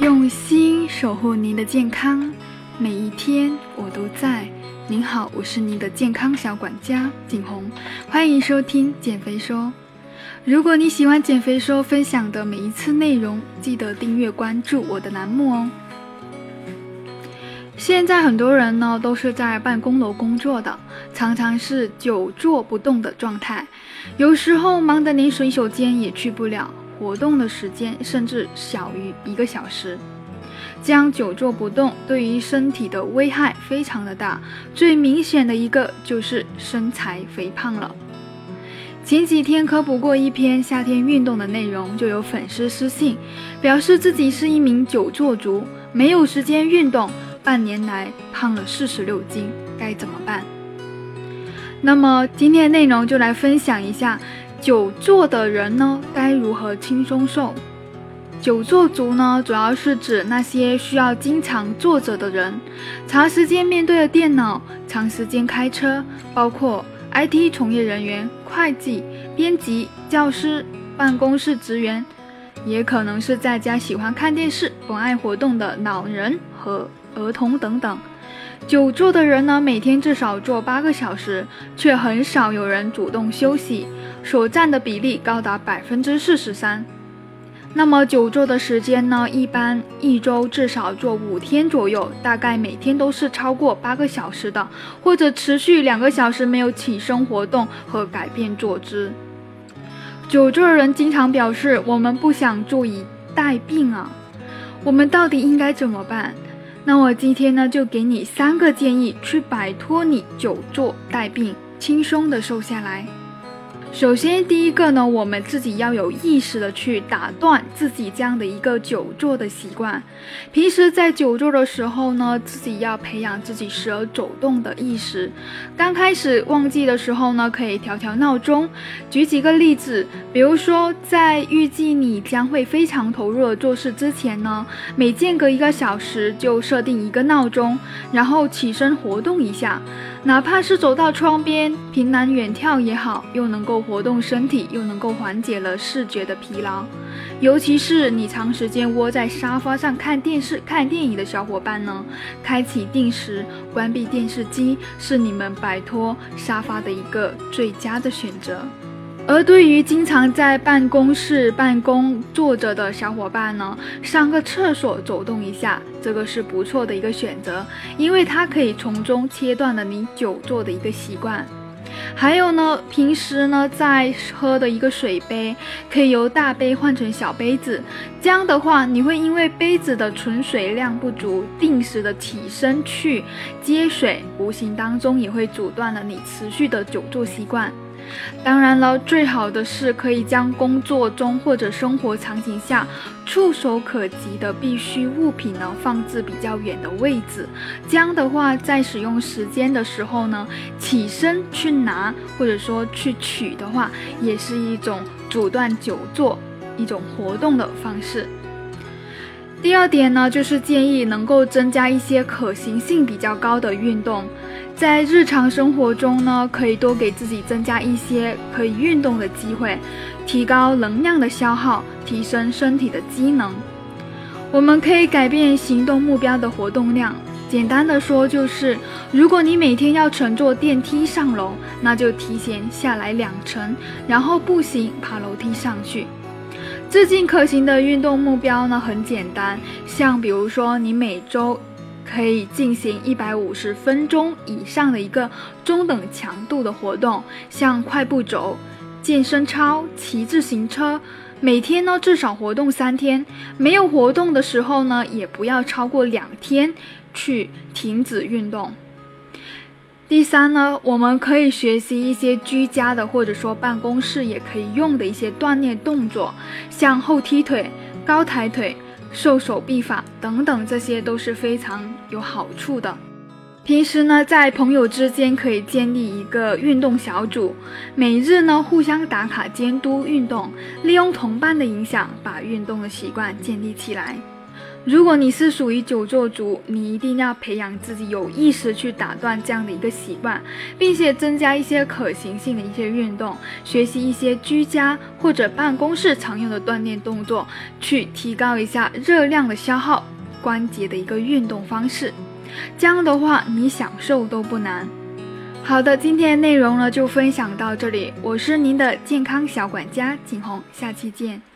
用心守护您的健康，每一天我都在。您好，我是您的健康小管家景红，欢迎收听减肥说。如果你喜欢减肥说分享的每一次内容，记得订阅关注我的栏目哦。现在很多人呢都是在办公楼工作的，常常是久坐不动的状态，有时候忙得连洗手间也去不了，活动的时间甚至小于一个小时。这样久坐不动对于身体的危害非常的大，最明显的一个就是身材肥胖了。前几天科普过一篇夏天运动的内容，就有粉丝私信表示自己是一名久坐族，没有时间运动，半年来胖了四十六斤，该怎么办？那么今天的内容就来分享一下，久坐的人呢该如何轻松瘦？久坐族呢，主要是指那些需要经常坐着的人，长时间面对着电脑，长时间开车，包括。IT 从业人员、会计、编辑、教师、办公室职员，也可能是在家喜欢看电视、不爱活动的老人和儿童等等。久坐的人呢，每天至少坐八个小时，却很少有人主动休息，所占的比例高达百分之四十三。那么久坐的时间呢？一般一周至少坐五天左右，大概每天都是超过八个小时的，或者持续两个小时没有起身活动和改变坐姿。久坐的人经常表示：“我们不想坐以待病啊，我们到底应该怎么办？”那我今天呢，就给你三个建议，去摆脱你久坐待病，轻松的瘦下来。首先，第一个呢，我们自己要有意识的去打断自己这样的一个久坐的习惯。平时在久坐的时候呢，自己要培养自己时而走动的意识。刚开始忘记的时候呢，可以调调闹钟。举几个例子，比如说在预计你将会非常投入的做事之前呢，每间隔一个小时就设定一个闹钟，然后起身活动一下，哪怕是走到窗边，凭栏远眺也好，又能够。活动身体又能够缓解了视觉的疲劳，尤其是你长时间窝在沙发上看电视、看电影的小伙伴呢，开启定时关闭电视机是你们摆脱沙发的一个最佳的选择。而对于经常在办公室办公坐着的小伙伴呢，上个厕所走动一下，这个是不错的一个选择，因为它可以从中切断了你久坐的一个习惯。还有呢，平时呢在喝的一个水杯，可以由大杯换成小杯子。这样的话，你会因为杯子的存水量不足，定时的起身去接水，无形当中也会阻断了你持续的久坐习惯。当然了，最好的是可以将工作中或者生活场景下触手可及的必需物品呢放置比较远的位置。这样的话，在使用时间的时候呢，起身去拿或者说去取的话，也是一种阻断久坐一种活动的方式。第二点呢，就是建议能够增加一些可行性比较高的运动。在日常生活中呢，可以多给自己增加一些可以运动的机会，提高能量的消耗，提升身体的机能。我们可以改变行动目标的活动量。简单的说，就是如果你每天要乘坐电梯上楼，那就提前下来两层，然后步行爬楼梯上去。最近可行的运动目标呢，很简单，像比如说你每周。可以进行一百五十分钟以上的一个中等强度的活动，像快步走、健身操、骑自行车，每天呢至少活动三天。没有活动的时候呢，也不要超过两天去停止运动。第三呢，我们可以学习一些居家的或者说办公室也可以用的一些锻炼动作，像后踢腿、高抬腿。瘦手臂法等等，这些都是非常有好处的。平时呢，在朋友之间可以建立一个运动小组，每日呢互相打卡监督运动，利用同伴的影响，把运动的习惯建立起来。如果你是属于久坐族，你一定要培养自己有意识去打断这样的一个习惯，并且增加一些可行性的一些运动，学习一些居家或者办公室常用的锻炼动作，去提高一下热量的消耗，关节的一个运动方式。这样的话，你想瘦都不难。好的，今天的内容呢就分享到这里，我是您的健康小管家景红，下期见。